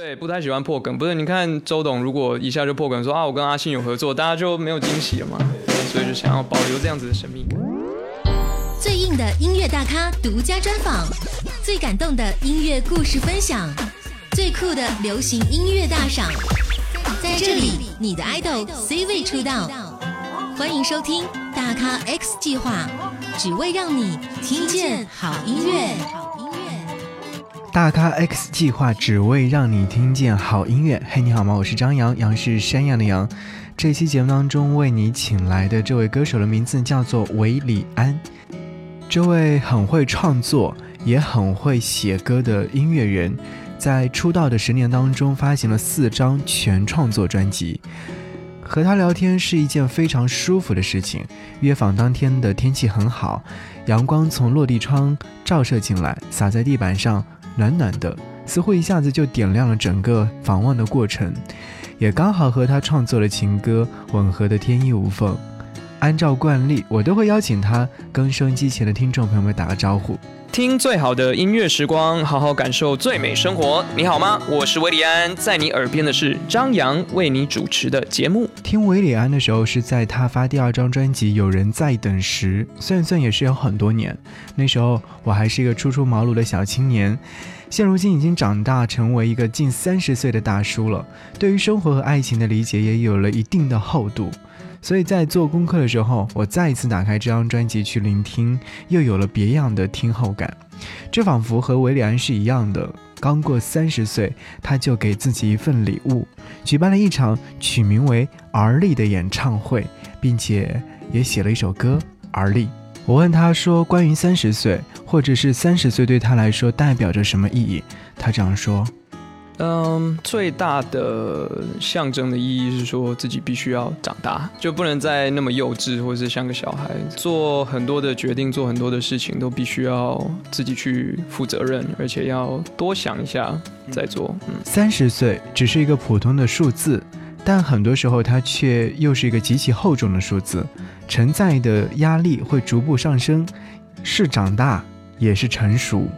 对，不太喜欢破梗。不是，你看周董如果一下就破梗说啊，我跟阿信有合作，大家就没有惊喜了嘛。所以就想要保留这样子的神秘感。最硬的音乐大咖独家专访，最感动的音乐故事分享，最酷的流行音乐大赏，在这里，你的 idol C 位出道。欢迎收听大咖 X 计划，只为让你听见好音乐。大咖 X 计划只为让你听见好音乐。嘿，你好吗？我是张扬，杨是山羊的羊。这期节目当中为你请来的这位歌手的名字叫做韦礼安。这位很会创作也很会写歌的音乐人，在出道的十年当中发行了四张全创作专辑。和他聊天是一件非常舒服的事情。约访当天的天气很好，阳光从落地窗照射进来，洒在地板上。暖暖的，似乎一下子就点亮了整个访问的过程，也刚好和他创作的情歌吻合的天衣无缝。按照惯例，我都会邀请他跟收音机前的听众朋友们打个招呼。听最好的音乐时光，好好感受最美生活。你好吗？我是维里安，在你耳边的是张扬为你主持的节目。听维里安的时候，是在他发第二张专辑《有人在等》时，算算也是有很多年。那时候我还是一个初出茅庐的小青年，现如今已经长大，成为一个近三十岁的大叔了。对于生活和爱情的理解也有了一定的厚度。所以在做功课的时候，我再一次打开这张专辑去聆听，又有了别样的听后感。这仿佛和维里安是一样的，刚过三十岁，他就给自己一份礼物，举办了一场取名为《而立》的演唱会，并且也写了一首歌《而立》。我问他说：“关于三十岁，或者是三十岁对他来说代表着什么意义？”他这样说。嗯，最大的象征的意义是说自己必须要长大，就不能再那么幼稚，或者是像个小孩，做很多的决定，做很多的事情都必须要自己去负责任，而且要多想一下再做。嗯，三十岁只是一个普通的数字，但很多时候它却又是一个极其厚重的数字，承载的压力会逐步上升，是长大，也是成熟。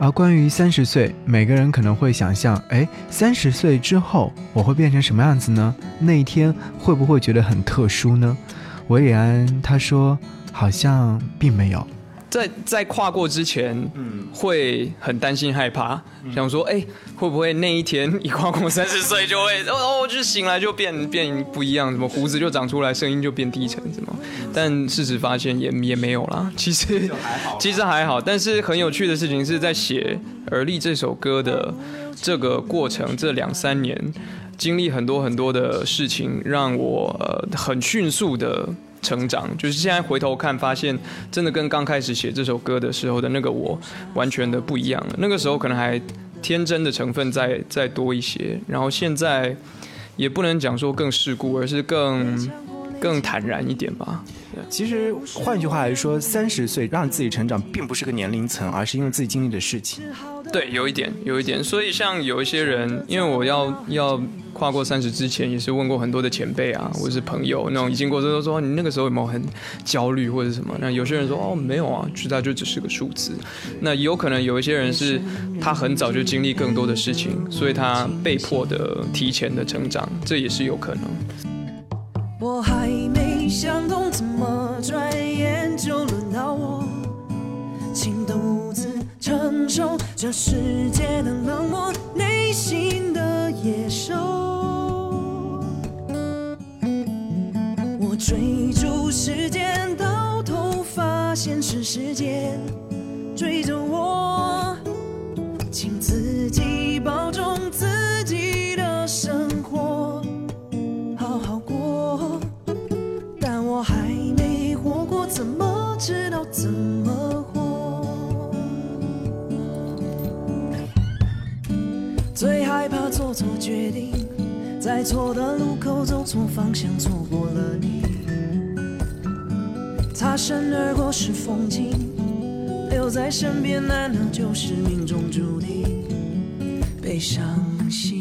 而关于三十岁，每个人可能会想象，哎，三十岁之后我会变成什么样子呢？那一天会不会觉得很特殊呢？维里安他说，好像并没有。在在跨过之前，嗯，会很担心害怕，想说，哎，会不会那一天 一跨过三十岁就会，哦，就醒来就变变不一样，什么胡子就长出来，声音就变低沉，什么？但事实发现也也没有啦，其实其实还好。但是很有趣的事情是在写《而立》这首歌的这个过程，这两三年经历很多很多的事情，让我呃很迅速的。成长就是现在回头看，发现真的跟刚开始写这首歌的时候的那个我完全的不一样了。那个时候可能还天真的成分再再多一些，然后现在也不能讲说更世故，而是更更坦然一点吧。其实换句话来说，三十岁让自己成长，并不是个年龄层，而是因为自己经历的事情。对，有一点，有一点。所以像有一些人，因为我要要跨过三十之前，也是问过很多的前辈啊，或者是朋友，那种已经过，都说你那个时候有没有很焦虑或者什么？那有些人说哦，没有啊，就它就只是个数字。那有可能有一些人是他很早就经历更多的事情，所以他被迫的提前的成长，这也是有可能。我还没想通，怎么转承受这世界的冷漠，内心的野兽。我追逐时间，到头发现是时间追着我，请自己保重自己的生活。好好过。但我还没活过怎么知道怎么？最害怕做错决定，在错的路口走错方向，错过了你。擦身而过是风景，留在身边难道就是命中注定？被伤心，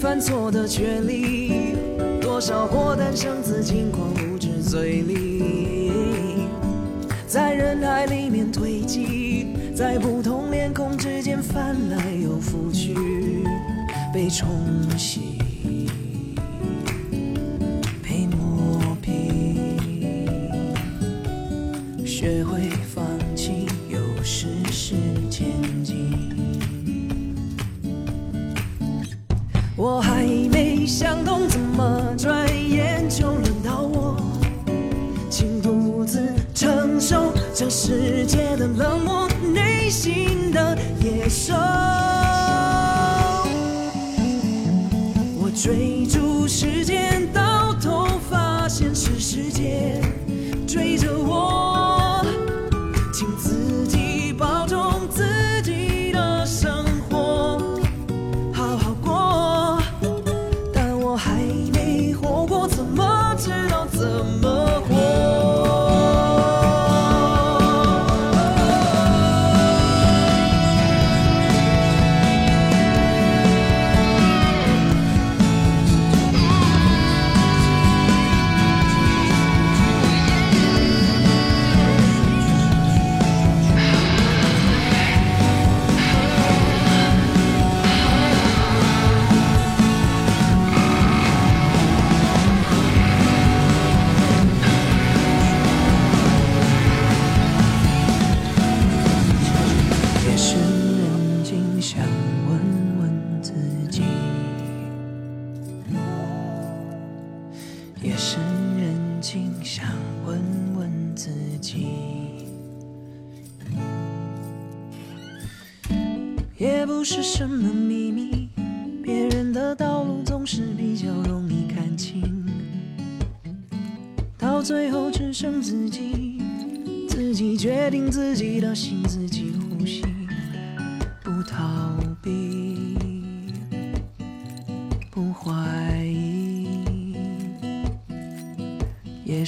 犯错的权利，多少火弹生子轻狂不知嘴里，在人海里面堆积，在不同脸孔之间翻来又覆去，被冲洗。被磨平学会放弃，有时是想通怎么转眼就轮到我，请独自承受这世界的冷漠，内心的野兽。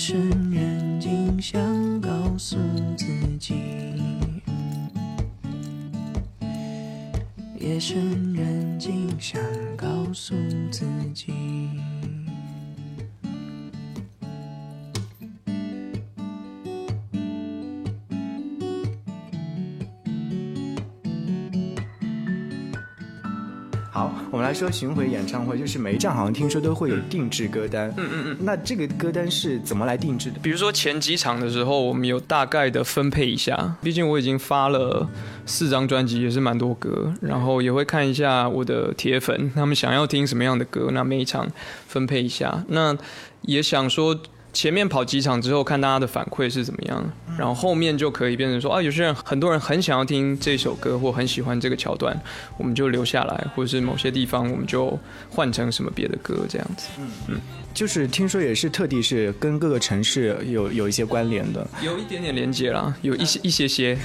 深人静，想告诉自己。夜深人静，想告诉自己。来说巡回演唱会，就是每一站好像听说都会有定制歌单。嗯嗯嗯。那这个歌单是怎么来定制的？比如说前几场的时候，我们有大概的分配一下，毕竟我已经发了。四张专辑也是蛮多歌，然后也会看一下我的铁粉他们想要听什么样的歌，那每一场分配一下。那也想说前面跑几场之后看大家的反馈是怎么样，然后后面就可以变成说啊，有些人很多人很想要听这首歌或很喜欢这个桥段，我们就留下来，或者是某些地方我们就换成什么别的歌这样子。嗯嗯。就是听说也是特地是跟各个城市有有一些关联的，有一点点连接了，有一些一些些。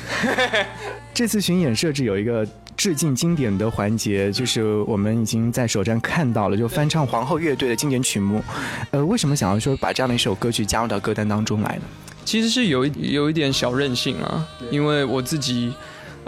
这次巡演设置有一个致敬经典的环节，就是我们已经在首站看到了，就翻唱皇后乐队的经典曲目。呃，为什么想要说把这样的一首歌曲加入到歌单当中来呢？其实是有一有一点小任性啊，因为我自己。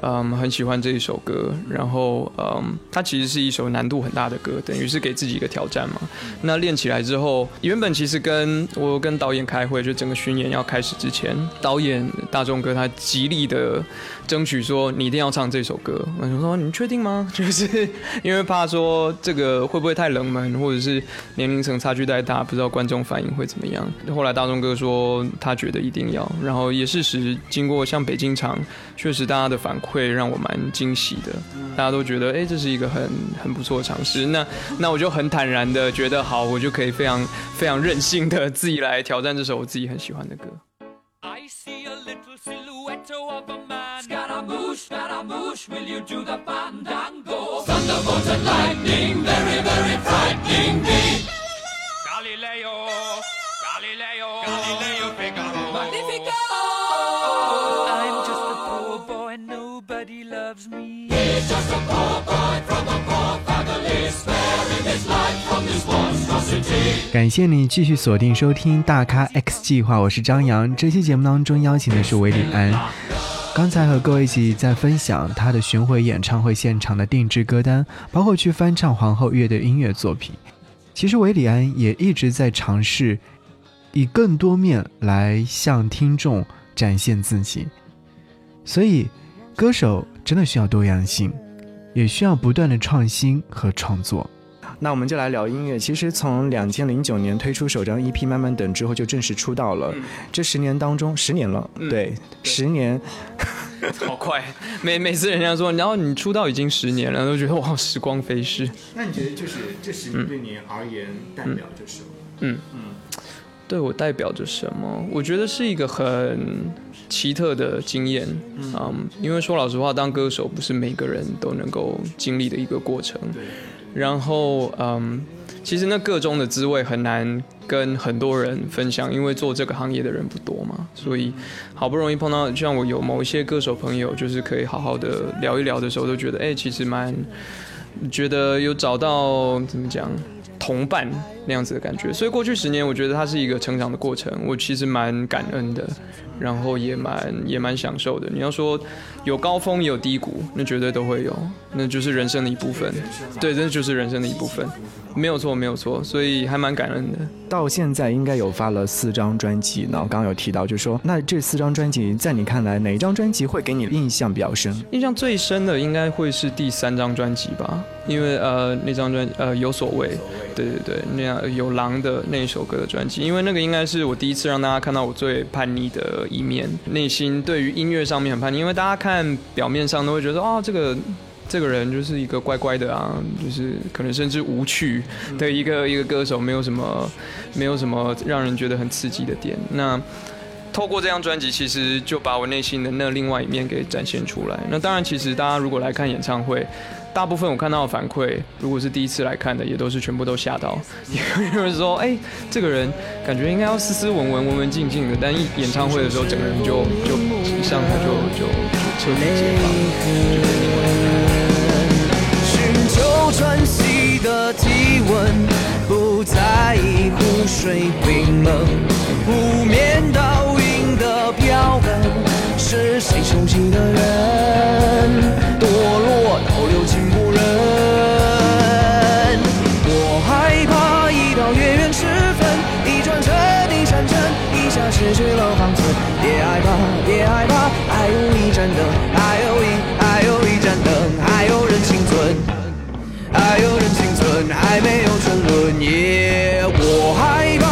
嗯，很喜欢这一首歌，然后嗯，它其实是一首难度很大的歌，等于是给自己一个挑战嘛。那练起来之后，原本其实跟我跟导演开会，就整个巡演要开始之前，导演大众哥他极力的争取说你一定要唱这首歌。我就说你确定吗？就是因为怕说这个会不会太冷门，或者是年龄层差距太大，不知道观众反应会怎么样。后来大众哥说他觉得一定要，然后也事实经过像北京场，确实大家的反馈。让我蛮惊喜的，大家都觉得哎，这是一个很很不错的尝试。那那我就很坦然的觉得好，我就可以非常非常任性的自己来挑战这首我自己很喜欢的歌。感谢你继续锁定收听《大咖 X 计划》，我是张扬。这期节目当中邀请的是韦礼安。刚才和各位一起在分享他的巡回演唱会现场的定制歌单，包括去翻唱皇后乐队音乐作品。其实韦礼安也一直在尝试以更多面来向听众展现自己，所以歌手真的需要多样性，也需要不断的创新和创作。那我们就来聊音乐。其实从两千零九年推出首张 EP《慢慢等》之后，就正式出道了。这十年当中，十年了，对，十年，好快。每每次人家说，然后你出道已经十年了，都觉得哇，时光飞逝。那你觉得就是这十年对你而言代表着什么？嗯嗯，对我代表着什么？我觉得是一个很奇特的经验。嗯，因为说老实话，当歌手不是每个人都能够经历的一个过程。对。然后，嗯，其实那个中的滋味很难跟很多人分享，因为做这个行业的人不多嘛。所以，好不容易碰到，像我有某一些歌手朋友，就是可以好好的聊一聊的时候，都觉得，哎，其实蛮觉得有找到怎么讲同伴那样子的感觉。所以过去十年，我觉得它是一个成长的过程，我其实蛮感恩的。然后也蛮也蛮享受的。你要说有高峰有低谷，那绝对都会有，那就是人生的一部分。对，真的就是人生的一部分，没有错，没有错。所以还蛮感恩的。到现在应该有发了四张专辑，然后刚刚有提到，就是说，那这四张专辑在你看来，哪一张专辑会给你印象比较深？印象最深的应该会是第三张专辑吧，因为呃那张专呃有所谓，对对对，那样有狼的那一首歌的专辑，因为那个应该是我第一次让大家看到我最叛逆的。一面内心对于音乐上面很叛逆，因为大家看表面上都会觉得哦，这个这个人就是一个乖乖的啊，就是可能甚至无趣的一个一个歌手，没有什么没有什么让人觉得很刺激的点。那透过这张专辑，其实就把我内心的那另外一面给展现出来。那当然，其实大家如果来看演唱会。大部分我看到的反馈，如果是第一次来看的，也都是全部都吓到。有人说：“哎，这个人感觉应该要斯斯文文、文文静静的，但一演唱会的时候，整个人就就一上台就就就彻底解放。”寻求喘息的体温，不在意湖水冰冷，湖面倒影的飘痕，是谁熟悉的人？堕落到失去了方寸，别害怕，别害怕，还有一盏灯，还有一，还有一盏灯，还有人幸存，还有人幸存，还没有沉沦。耶，我害怕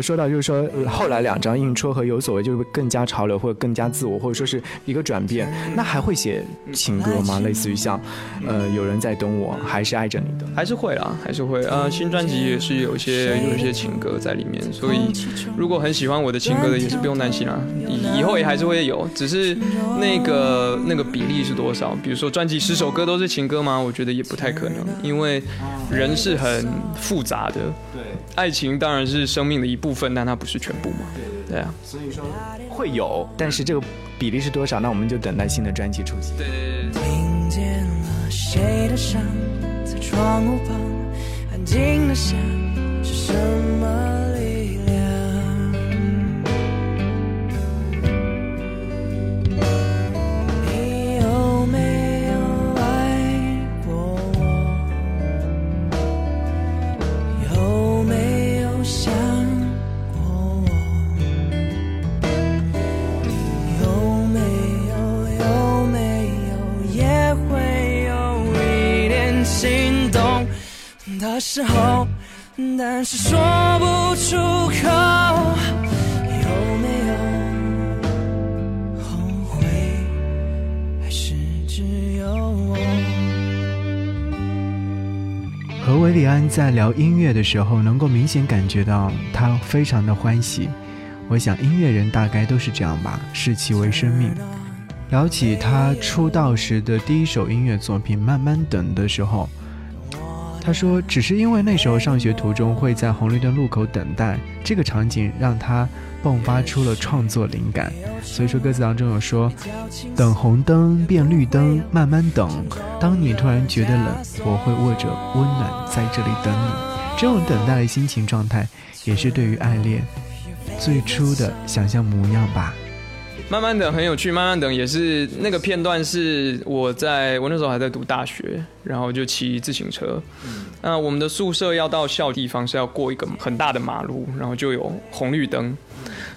有说到，就是说后来两张硬戳和有所谓，就是更加潮流或者更加自我，或者说是一个转变。那还会写情歌吗？类似于像，呃，有人在等我，还是爱着你的？还是会啦，还是会。呃，新专辑也是有一些有一些情歌在里面，所以如果很喜欢我的情歌的，也是不用担心啦，以以后也还是会有，只是那个那个比例是多少？比如说专辑十首歌都是情歌吗？我觉得也不太可能，因为人是很复杂的。对，爱情当然是生命的一部分，但它不是全部嘛。对啊，所以说会有，但是这个比例是多少？那我们就等待新的专辑出现。对对对。听见了谁的伤，在窗户旁安静的想，是什么是说不出口。有没有后悔，还是只有我？和韦礼安在聊音乐的时候，能够明显感觉到他非常的欢喜。我想音乐人大概都是这样吧，视其为生命。聊起他出道时的第一首音乐作品《慢慢等》的时候，他说：“只是因为那时候上学途中会在红绿灯路口等待，这个场景让他迸发出了创作灵感。所以说歌词当中有说：等红灯变绿灯，慢慢等。当你突然觉得冷，我会握着温暖在这里等你。这种等待的心情状态，也是对于爱恋最初的想象模样吧。”慢慢等很有趣，慢慢等也是那个片段是我在我那时候还在读大学，然后就骑自行车。那我们的宿舍要到校地方是要过一个很大的马路，然后就有红绿灯，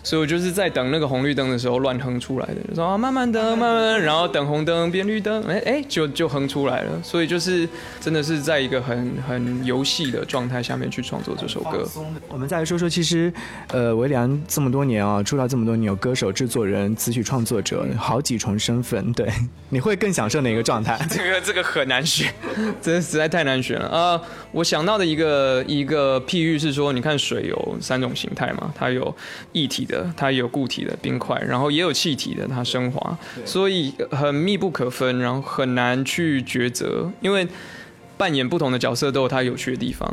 所以我就是在等那个红绿灯的时候乱哼出来的，就说啊慢慢等，慢慢等，然后等红灯变绿灯，哎哎就就哼出来了。所以就是真的是在一个很很游戏的状态下面去创作这首歌。我们再来说说，其实，呃，维良这么多年啊，出道这么多年，有歌手、制作人、词曲创作者，好几重身份。对，你会更享受哪个状态？这个这个很难选，真的实在太难选了。呃，我想到的一个一个譬喻是说，你看水有三种形态嘛，它有液体的，它有固体的冰块，然后也有气体的，它升华，所以很密不可分，然后很难去抉择，因为。扮演不同的角色都有它有趣的地方。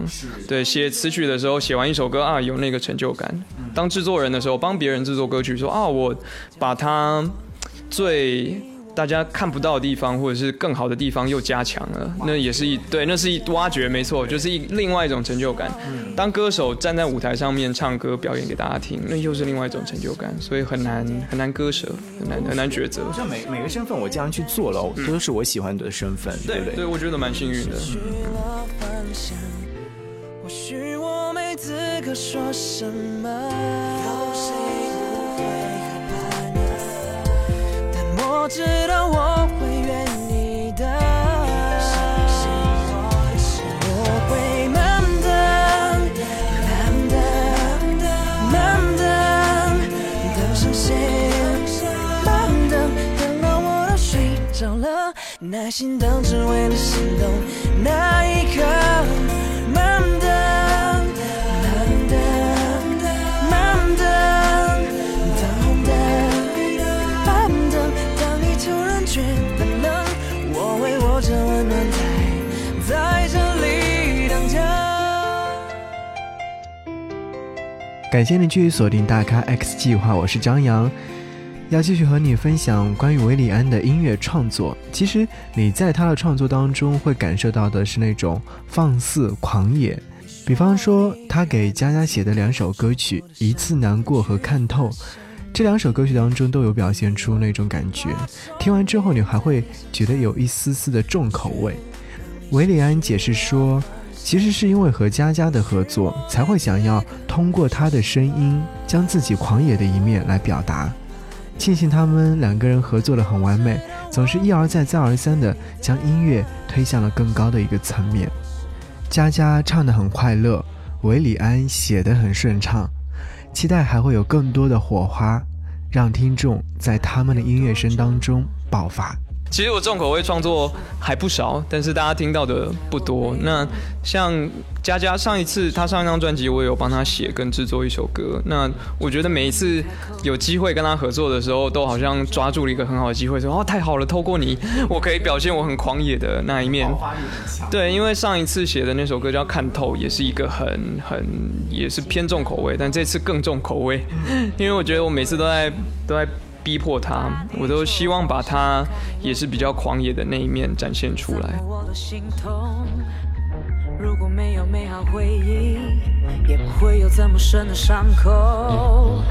对，写词曲的时候，写完一首歌啊，有那个成就感；当制作人的时候，帮别人制作歌曲，说啊，我把它最大家看不到的地方，或者是更好的地方又加强了，那也是一对，那是一挖掘，没错，就是一另外一种成就感。当歌手站在舞台上面唱歌表演给大家听，那又是另外一种成就感，所以很难很难割舍，很难很难抉择。像每每个身份，我这样去做了，都是我喜欢的身份，对不对？对，我觉得蛮幸运的。或许我没资格说什么，我知道我会愿意的。我会慢等，慢等，慢等，等上谁？慢等，等到我都睡着了，耐心等，只为了心动那一刻。感谢你继续锁定大咖 X 计划，我是张扬，要继续和你分享关于韦礼安的音乐创作。其实你在他的创作当中会感受到的是那种放肆狂野，比方说他给佳佳写的两首歌曲《一次难过》和《看透》，这两首歌曲当中都有表现出那种感觉。听完之后，你还会觉得有一丝丝的重口味。韦礼安解释说。其实是因为和佳佳的合作，才会想要通过她的声音，将自己狂野的一面来表达。庆幸他们两个人合作的很完美，总是一而再再而三的将音乐推向了更高的一个层面。佳佳唱得很快乐，韦礼安写得很顺畅。期待还会有更多的火花，让听众在他们的音乐声当中爆发。其实我重口味创作还不少，但是大家听到的不多。那像佳佳上一次他上一张专辑，我也有帮他写跟制作一首歌。那我觉得每一次有机会跟他合作的时候，都好像抓住了一个很好的机会，说哦太好了，透过你，我可以表现我很狂野的那一面。对，因为上一次写的那首歌叫《看透》，也是一个很很也是偏重口味，但这次更重口味，因为我觉得我每次都在都在。逼迫他，我都希望把他也是比较狂野的那一面展现出来。如果没有美好回忆，也不会有这么深的伤口。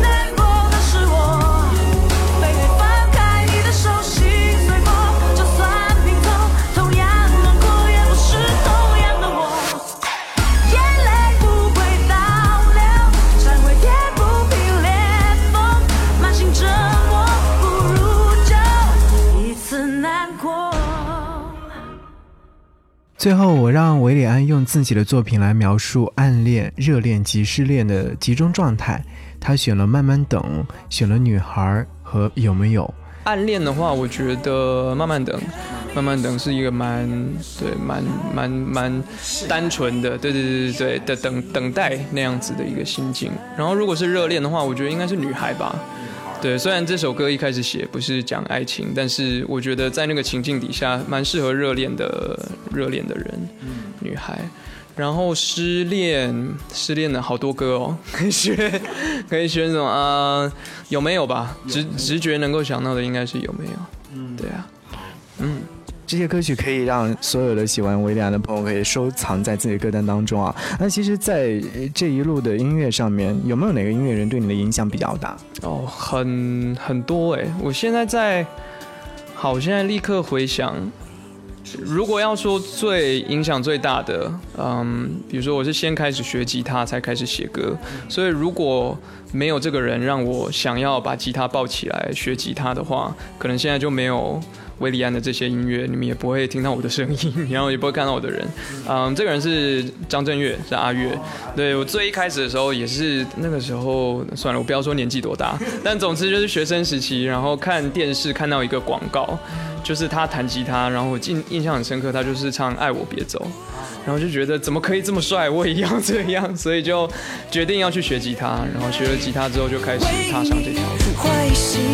难过的是我。最后，我让韦礼安用自己的作品来描述暗恋、热恋及失恋的集中状态。他选了《慢慢等》，选了《女孩》和《有没有》。暗恋的话，我觉得《慢慢等》，《慢慢等》是一个蛮对、蛮蛮蛮单纯的，对对对对对的等等待那样子的一个心境。然后，如果是热恋的话，我觉得应该是《女孩》吧。对，虽然这首歌一开始写不是讲爱情，但是我觉得在那个情境底下，蛮适合热恋的热恋的人，女孩。然后失恋，失恋的好多歌哦，可以选，可以选什么啊？有没有吧？直直觉能够想到的应该是有没有？嗯，对啊，嗯。这些歌曲可以让所有的喜欢维利安的朋友可以收藏在自己的歌单当中啊。那其实，在这一路的音乐上面，有没有哪个音乐人对你的影响比较大？哦，很很多哎。我现在在，好，我现在立刻回想，如果要说最影响最大的，嗯，比如说我是先开始学吉他才开始写歌，所以如果没有这个人让我想要把吉他抱起来学吉他的话，可能现在就没有。威利安的这些音乐，你们也不会听到我的声音，然后也不会看到我的人。嗯，这个人是张震岳，是阿岳。对我最一开始的时候，也是那个时候，算了，我不要说年纪多大，但总之就是学生时期，然后看电视看到一个广告，就是他弹吉他，然后我印印象很深刻，他就是唱《爱我别走》，然后就觉得怎么可以这么帅，我也要这样，所以就决定要去学吉他，然后学了吉他之后就开始踏上这条路。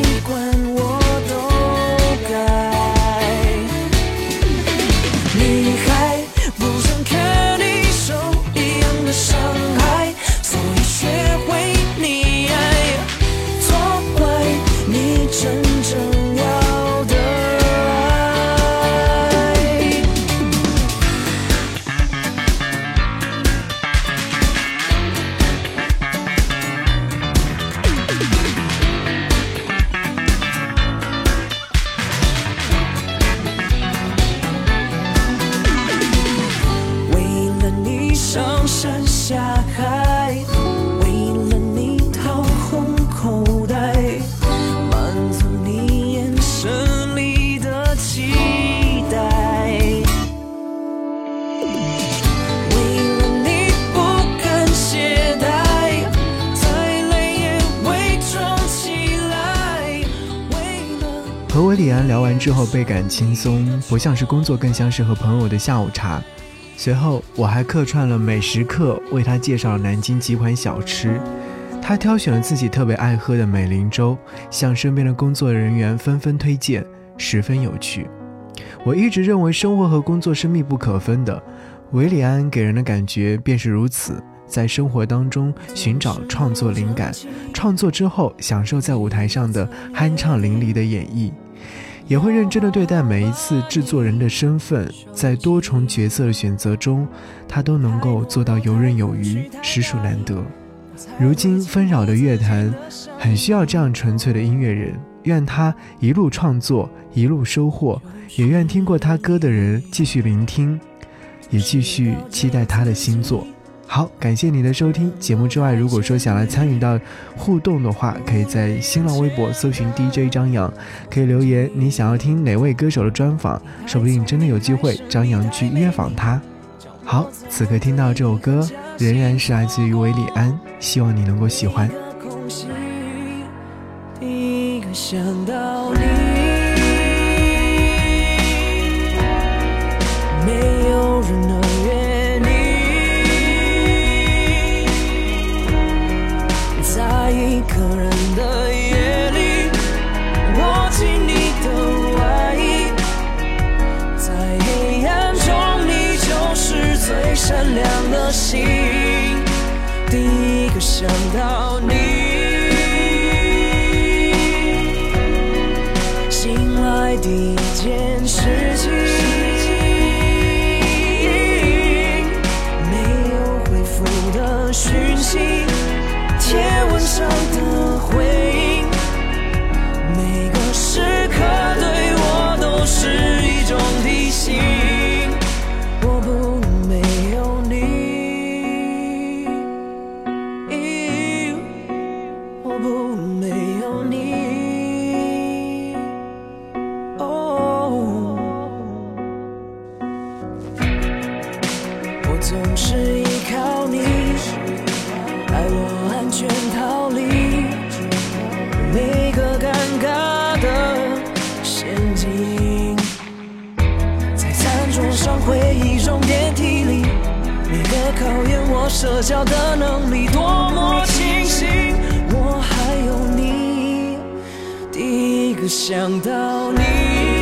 完之后倍感轻松，不像是工作，更像是和朋友的下午茶。随后我还客串了美食课，为他介绍了南京几款小吃。他挑选了自己特别爱喝的美林粥，向身边的工作人员纷纷推荐，十分有趣。我一直认为生活和工作是密不可分的，韦礼安给人的感觉便是如此。在生活当中寻找创作灵感，创作之后享受在舞台上的酣畅淋漓的演绎。也会认真的对待每一次制作人的身份，在多重角色的选择中，他都能够做到游刃有余，实属难得。如今纷扰的乐坛，很需要这样纯粹的音乐人。愿他一路创作，一路收获，也愿听过他歌的人继续聆听，也继续期待他的新作。好感谢你的收听节目之外如果说想来参与到互动的话可以在新浪微博搜寻 dj 张扬可以留言你想要听哪位歌手的专访说不定真的有机会张扬去约访他。好此刻听到这首歌仍然是来自于韦礼安希望你能够喜欢。一个想到你。善良的心，第一个想到你。像回忆中电梯里你的考验我社交的能力。多么清晰我还有你第一个想到你。